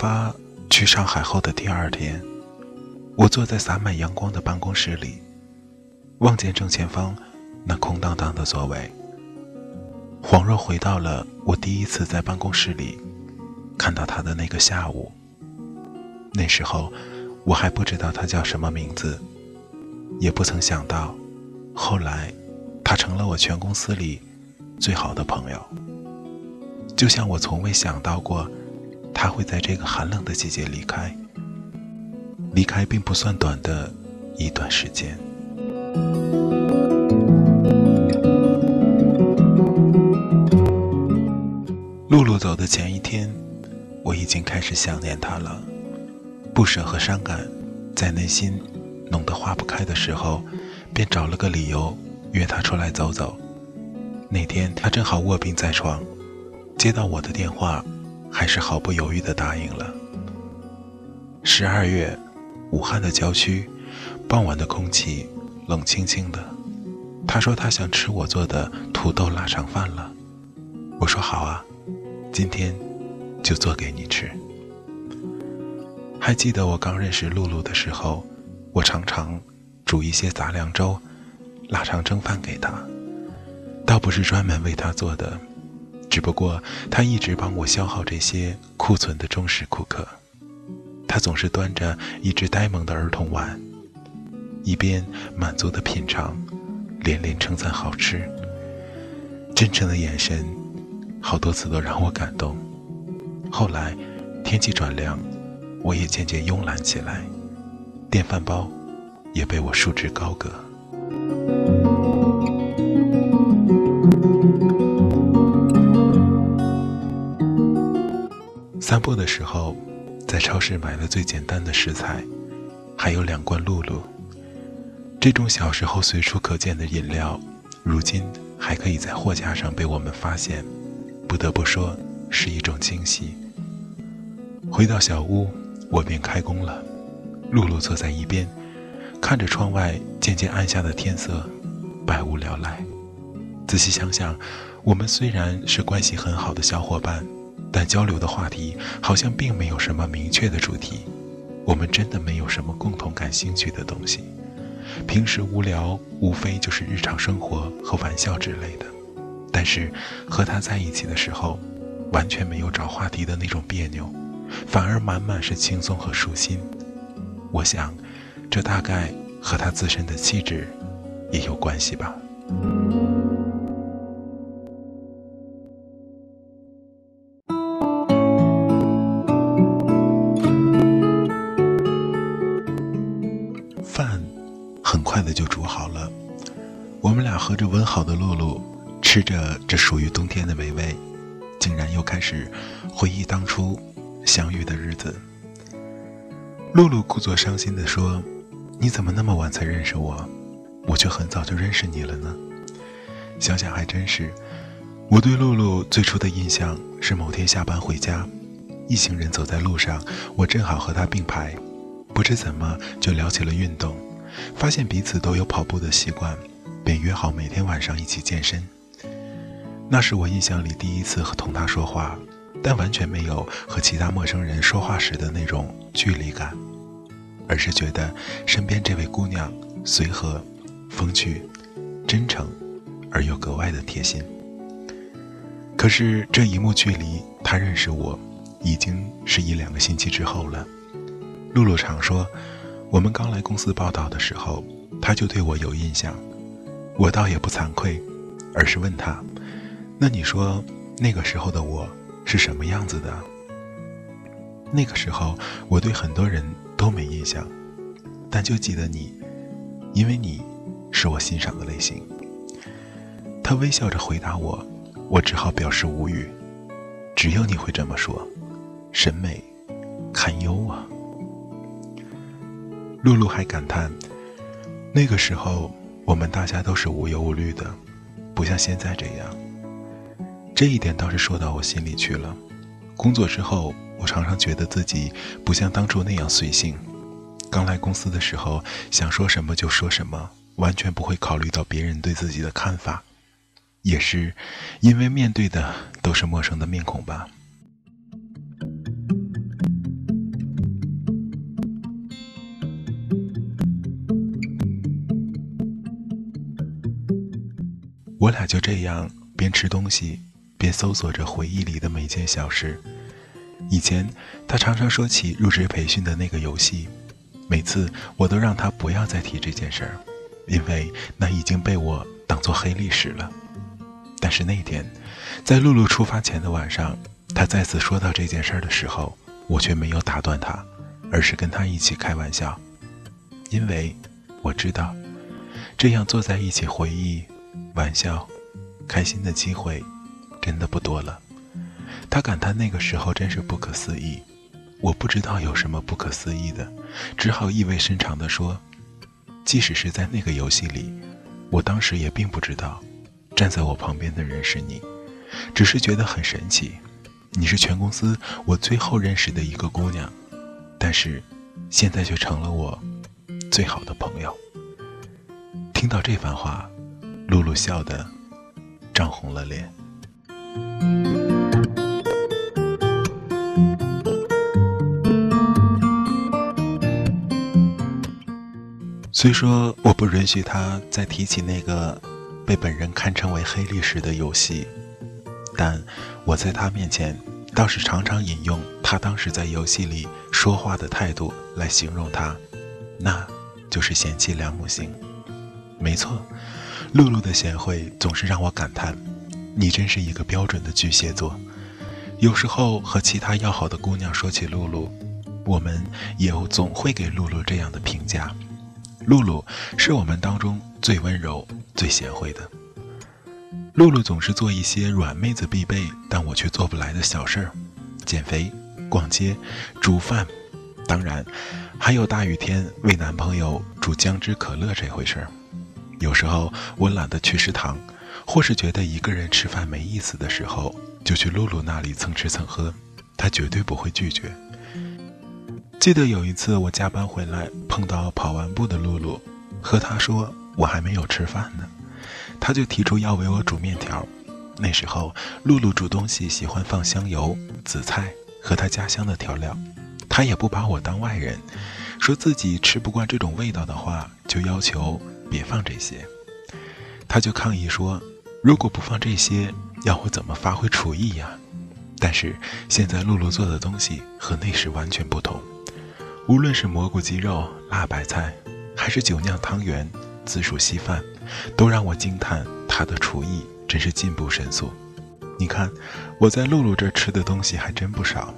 发去上海后的第二天，我坐在洒满阳光的办公室里，望见正前方那空荡荡的座位，恍若回到了我第一次在办公室里看到他的那个下午。那时候我还不知道他叫什么名字。也不曾想到，后来，他成了我全公司里最好的朋友。就像我从未想到过，他会在这个寒冷的季节离开。离开并不算短的一段时间。露露走的前一天，我已经开始想念他了，不舍和伤感在内心。弄得化不开的时候，便找了个理由约他出来走走。那天他正好卧病在床，接到我的电话，还是毫不犹豫地答应了。十二月，武汉的郊区，傍晚的空气冷清清的。他说他想吃我做的土豆腊肠饭了。我说好啊，今天就做给你吃。还记得我刚认识露露的时候。我常常煮一些杂粮粥、腊肠蒸饭给她，倒不是专门为她做的，只不过他一直帮我消耗这些库存的忠实顾客。他总是端着一只呆萌的儿童碗，一边满足地品尝，连连称赞好吃。真诚的眼神，好多次都让我感动。后来天气转凉，我也渐渐慵懒起来。电饭煲也被我束之高阁。散步的时候，在超市买了最简单的食材，还有两罐露露。这种小时候随处可见的饮料，如今还可以在货架上被我们发现，不得不说是一种惊喜。回到小屋，我便开工了。露露坐在一边，看着窗外渐渐暗下的天色，百无聊赖。仔细想想，我们虽然是关系很好的小伙伴，但交流的话题好像并没有什么明确的主题。我们真的没有什么共同感兴趣的东西。平时无聊，无非就是日常生活和玩笑之类的。但是和他在一起的时候，完全没有找话题的那种别扭，反而满满是轻松和舒心。我想，这大概和他自身的气质也有关系吧。筷子就煮好了，我们俩喝着温好的露露，吃着这属于冬天的美味，竟然又开始回忆当初相遇的日子。露露故作伤心地说：“你怎么那么晚才认识我？我却很早就认识你了呢。”想想还真是，我对露露最初的印象是某天下班回家，一行人走在路上，我正好和她并排，不知怎么就聊起了运动，发现彼此都有跑步的习惯，便约好每天晚上一起健身。那是我印象里第一次和同他说话。但完全没有和其他陌生人说话时的那种距离感，而是觉得身边这位姑娘随和、风趣、真诚，而又格外的贴心。可是这一幕距离他认识我，已经是一两个星期之后了。露露常说，我们刚来公司报道的时候，他就对我有印象。我倒也不惭愧，而是问他：“那你说那个时候的我是什么样子的？”那个时候，我对很多人都没印象，但就记得你，因为你是我欣赏的类型。他微笑着回答我，我只好表示无语。只有你会这么说，审美堪忧啊。露露还感叹，那个时候我们大家都是无忧无虑的，不像现在这样。这一点倒是说到我心里去了。工作之后。我常常觉得自己不像当初那样随性。刚来公司的时候，想说什么就说什么，完全不会考虑到别人对自己的看法。也是因为面对的都是陌生的面孔吧。我俩就这样边吃东西，边搜索着回忆里的每件小事。以前，他常常说起入职培训的那个游戏，每次我都让他不要再提这件事儿，因为那已经被我当做黑历史了。但是那天，在露露出发前的晚上，他再次说到这件事儿的时候，我却没有打断他，而是跟他一起开玩笑，因为我知道，这样坐在一起回忆、玩笑、开心的机会，真的不多了。他感叹那个时候真是不可思议，我不知道有什么不可思议的，只好意味深长地说：“即使是在那个游戏里，我当时也并不知道，站在我旁边的人是你，只是觉得很神奇。你是全公司我最后认识的一个姑娘，但是现在却成了我最好的朋友。”听到这番话，露露笑得涨红了脸。虽说我不允许他再提起那个被本人堪称为黑历史的游戏，但我在他面前倒是常常引用他当时在游戏里说话的态度来形容他，那就是贤妻良母型。没错，露露的贤惠总是让我感叹，你真是一个标准的巨蟹座。有时候和其他要好的姑娘说起露露，我们也总会给露露这样的评价。露露是我们当中最温柔、最贤惠的。露露总是做一些软妹子必备，但我却做不来的小事儿：减肥、逛街、煮饭，当然还有大雨天为男朋友煮姜汁可乐这回事儿。有时候我懒得去食堂，或是觉得一个人吃饭没意思的时候，就去露露那里蹭吃蹭喝，她绝对不会拒绝。记得有一次我加班回来，碰到跑完步的露露，和她说我还没有吃饭呢，她就提出要为我煮面条。那时候露露煮东西喜欢放香油、紫菜和她家乡的调料，她也不把我当外人，说自己吃不惯这种味道的话，就要求别放这些。他就抗议说，如果不放这些，要我怎么发挥厨艺呀？但是现在露露做的东西和那时完全不同。无论是蘑菇鸡肉、辣白菜，还是酒酿汤圆、紫薯稀饭，都让我惊叹她的厨艺真是进步神速。你看，我在露露这吃的东西还真不少。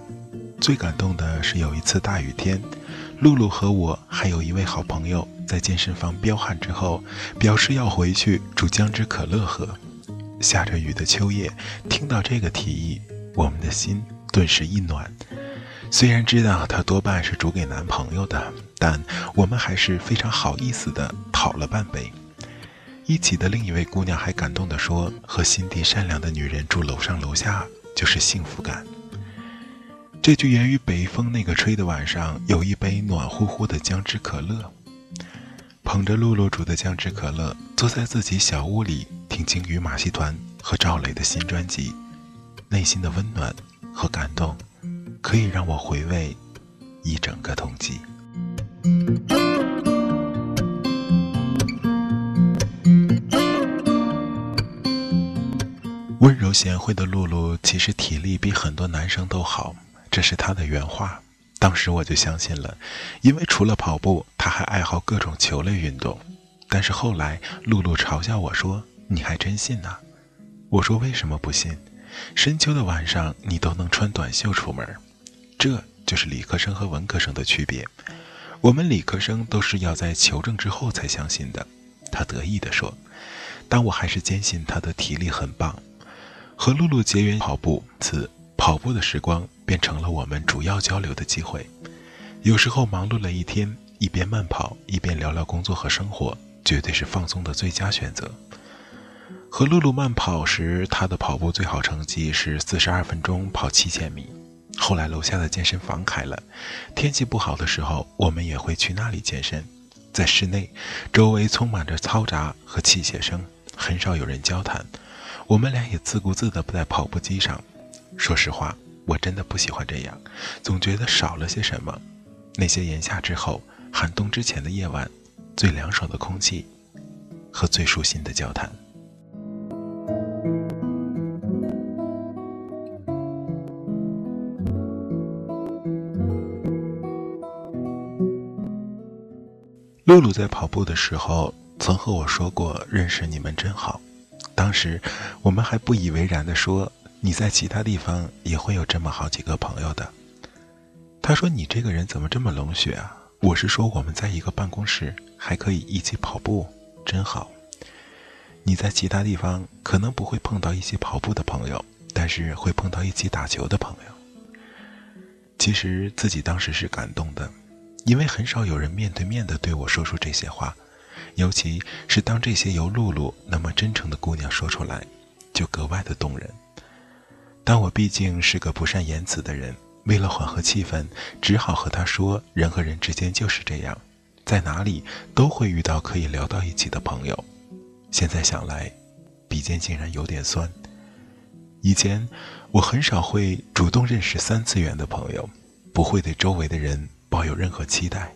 最感动的是有一次大雨天，露露和我还有一位好朋友在健身房彪悍之后，表示要回去煮姜汁可乐喝。下着雨的秋夜，听到这个提议，我们的心顿时一暖。虽然知道她多半是煮给男朋友的，但我们还是非常好意思的讨了半杯。一起的另一位姑娘还感动地说：“和心地善良的女人住楼上楼下就是幸福感。”这句源于北风那个吹的晚上有一杯暖乎乎的姜汁可乐。捧着露露煮的姜汁可乐坐在自己小屋里听鲸鱼马戏团和赵磊的新专辑内心的温暖和感动可以让我回味一整个冬季。温柔贤惠的露露其实体力比很多男生都好这是他的原话。当时我就相信了，因为除了跑步，他还爱好各种球类运动。但是后来，露露嘲笑我说：“你还真信呐？”我说：“为什么不信？深秋的晚上，你都能穿短袖出门，这就是理科生和文科生的区别。我们理科生都是要在求证之后才相信的。”他得意地说。但我还是坚信他的体力很棒。和露露结缘跑步，此跑步的时光变成了我们主要交流的机会。有时候忙碌了一天，一边慢跑一边聊聊工作和生活，绝对是放松的最佳选择。和露露慢跑时，她的跑步最好成绩是四十二分钟跑七千米。后来楼下的健身房开了，天气不好的时候，我们也会去那里健身。在室内，周围充满着嘈杂和器械声。很少有人交谈，我们俩也自顾自地在跑步机上。说实话，我真的不喜欢这样，总觉得少了些什么。那些炎夏之后、寒冬之前的夜晚，最凉爽的空气和最舒心的交谈。露露在跑步的时候。曾和我说过认识你们真好，当时我们还不以为然地说你在其他地方也会有这么好几个朋友的。他说你这个人怎么这么冷血啊？我是说我们在一个办公室还可以一起跑步，真好。你在其他地方可能不会碰到一起跑步的朋友，但是会碰到一起打球的朋友。其实自己当时是感动的，因为很少有人面对面的对我说出这些话。尤其是当这些由露露那么真诚的姑娘说出来，就格外的动人。但我毕竟是个不善言辞的人，为了缓和气氛，只好和他说：人和人之间就是这样，在哪里都会遇到可以聊到一起的朋友。现在想来，笔尖竟然有点酸。以前我很少会主动认识三次元的朋友，不会对周围的人抱有任何期待。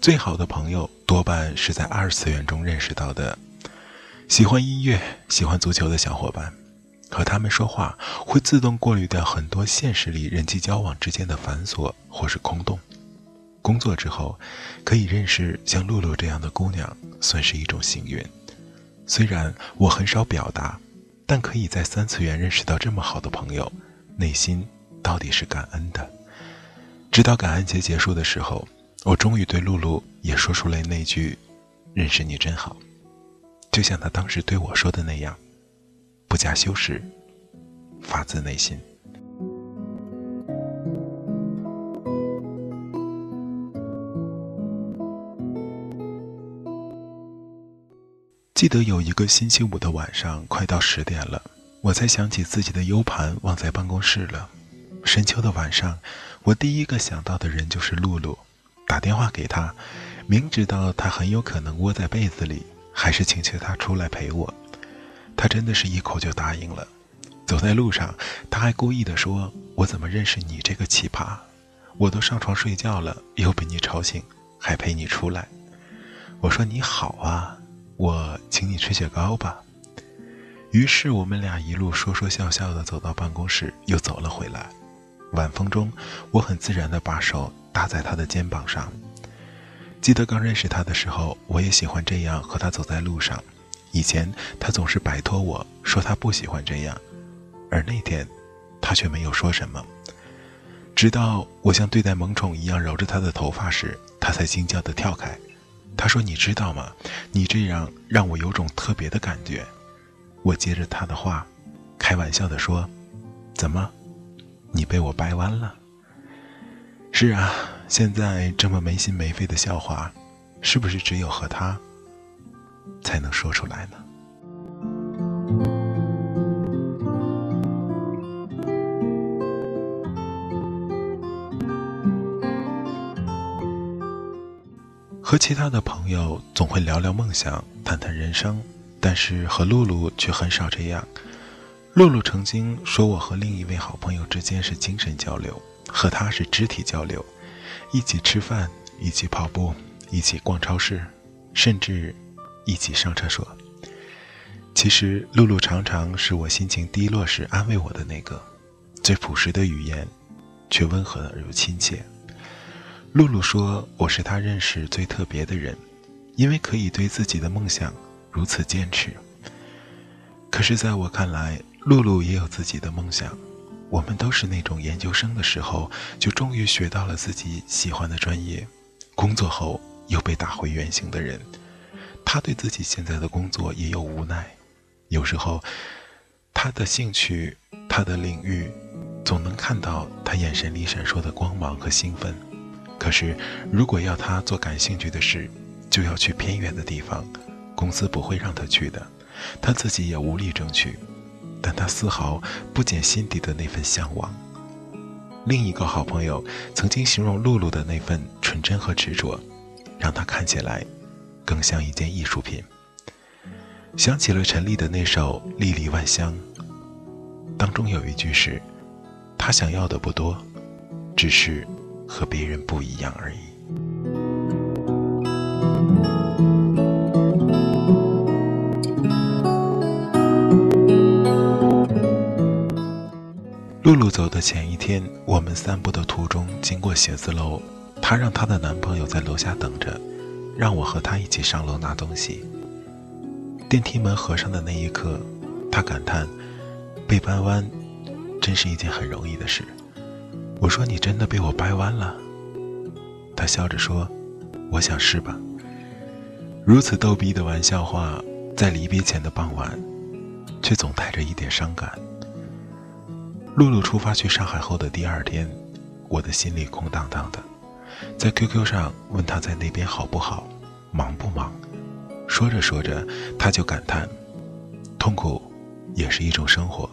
最好的朋友多半是在二次元中认识到的，喜欢音乐、喜欢足球的小伙伴，和他们说话会自动过滤掉很多现实里人际交往之间的繁琐或是空洞。工作之后，可以认识像露露这样的姑娘，算是一种幸运。虽然我很少表达，但可以在三次元认识到这么好的朋友，内心到底是感恩的。直到感恩节结束的时候。我终于对露露也说出了那句：“认识你真好。”就像她当时对我说的那样，不加修饰，发自内心。记得有一个星期五的晚上，快到十点了，我才想起自己的 U 盘忘在办公室了。深秋的晚上，我第一个想到的人就是露露。打电话给她，明知道她很有可能窝在被子里，还是请求她出来陪我。他真的是一口就答应了。走在路上，他还故意的说：“我怎么认识你这个奇葩？我都上床睡觉了，又被你吵醒，还陪你出来。”我说：“你好啊，我请你吃雪糕吧。”于是我们俩一路说说笑笑的走到办公室，又走了回来。晚风中，我很自然的把手。搭在他的肩膀上。记得刚认识他的时候，我也喜欢这样和他走在路上。以前他总是摆脱我说他不喜欢这样，而那天，他却没有说什么。直到我像对待萌宠一样揉着他的头发时，他才惊叫的跳开。他说：“你知道吗？你这样让我有种特别的感觉。”我接着他的话，开玩笑的说：“怎么，你被我掰弯了？”是啊，现在这么没心没肺的笑话，是不是只有和他才能说出来呢？和其他的朋友总会聊聊梦想，谈谈人生，但是和露露却很少这样。露露曾经说，我和另一位好朋友之间是精神交流。和他是肢体交流，一起吃饭，一起跑步，一起逛超市，甚至一起上厕所。其实，露露常常是我心情低落时安慰我的那个，最朴实的语言，却温和而又亲切。露露说：“我是她认识最特别的人，因为可以对自己的梦想如此坚持。”可是，在我看来，露露也有自己的梦想。我们都是那种研究生的时候就终于学到了自己喜欢的专业，工作后又被打回原形的人。他对自己现在的工作也有无奈。有时候，他的兴趣，他的领域，总能看到他眼神里闪烁的光芒和兴奋。可是，如果要他做感兴趣的事，就要去偏远的地方，公司不会让他去的，他自己也无力争取。但他丝毫不减心底的那份向往。另一个好朋友曾经形容露露的那份纯真和执着，让他看起来更像一件艺术品。想起了陈粒的那首《粒粒万香》，当中有一句是：“他想要的不多，只是和别人不一样而已。”露露走的前一天，我们散步的途中经过写字楼，她让她的男朋友在楼下等着，让我和他一起上楼拿东西。电梯门合上的那一刻，他感叹：“被掰弯，真是一件很容易的事。”我说：“你真的被我掰弯了？”他笑着说：“我想是吧。”如此逗逼的玩笑话，在离别前的傍晚，却总带着一点伤感。露露出发去上海后的第二天，我的心里空荡荡的，在 QQ 上问他在那边好不好，忙不忙。说着说着，他就感叹：“痛苦也是一种生活。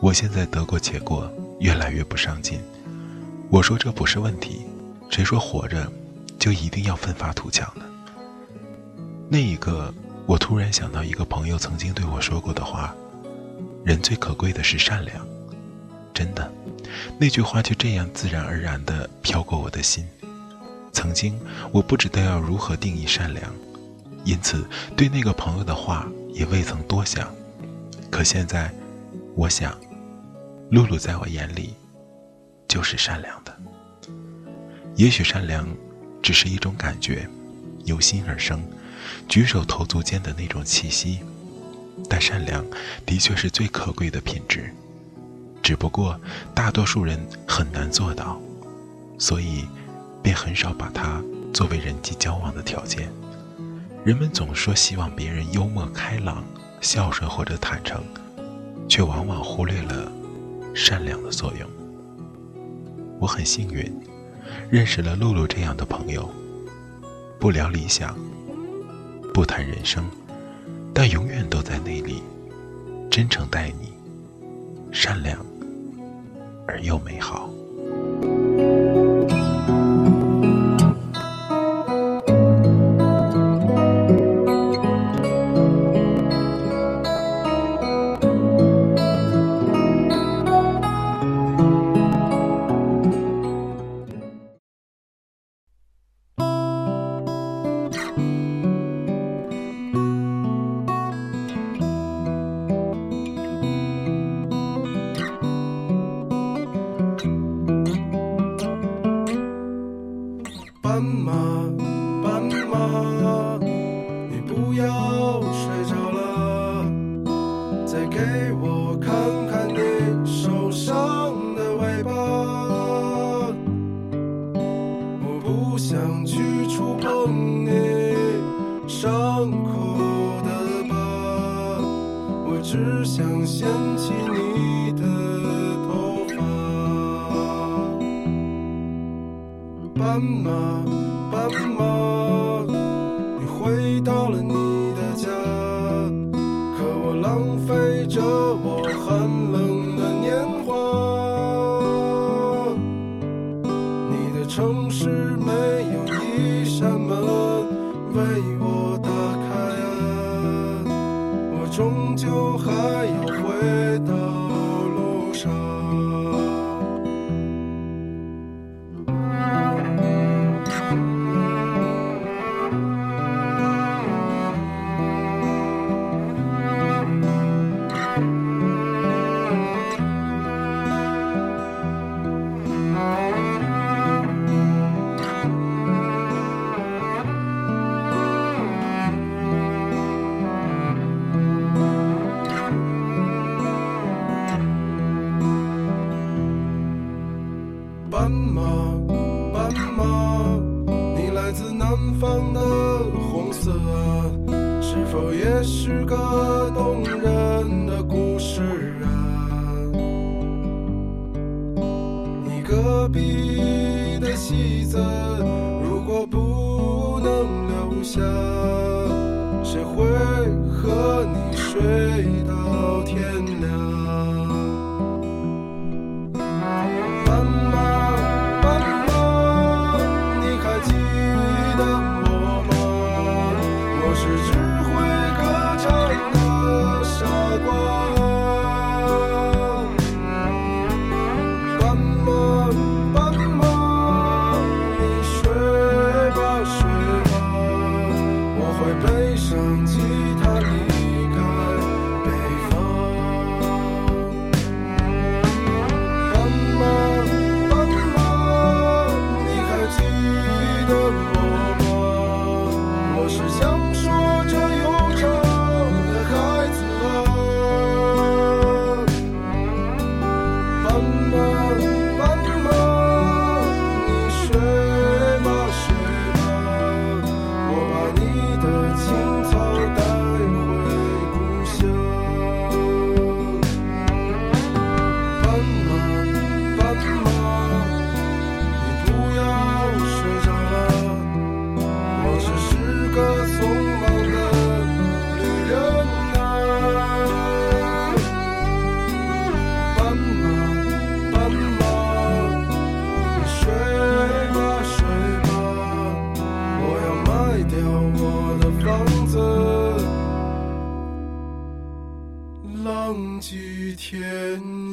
我现在得过且过，越来越不上进。”我说：“这不是问题，谁说活着就一定要奋发图强呢？”那一刻，我突然想到一个朋友曾经对我说过的话：“人最可贵的是善良。”真的，那句话就这样自然而然地飘过我的心。曾经我不知道要如何定义善良，因此对那个朋友的话也未曾多想。可现在，我想，露露在我眼里就是善良的。也许善良只是一种感觉，由心而生，举手投足间的那种气息。但善良的确是最可贵的品质。只不过大多数人很难做到，所以便很少把它作为人际交往的条件。人们总说希望别人幽默开朗、孝顺或者坦诚，却往往忽略了善良的作用。我很幸运，认识了露露这样的朋友，不聊理想，不谈人生，但永远都在那里，真诚待你，善良。而又美好。只想掀起你的头发，斑马，斑马，你回到了你 fade out. 想说卖掉我的房子，浪迹天涯。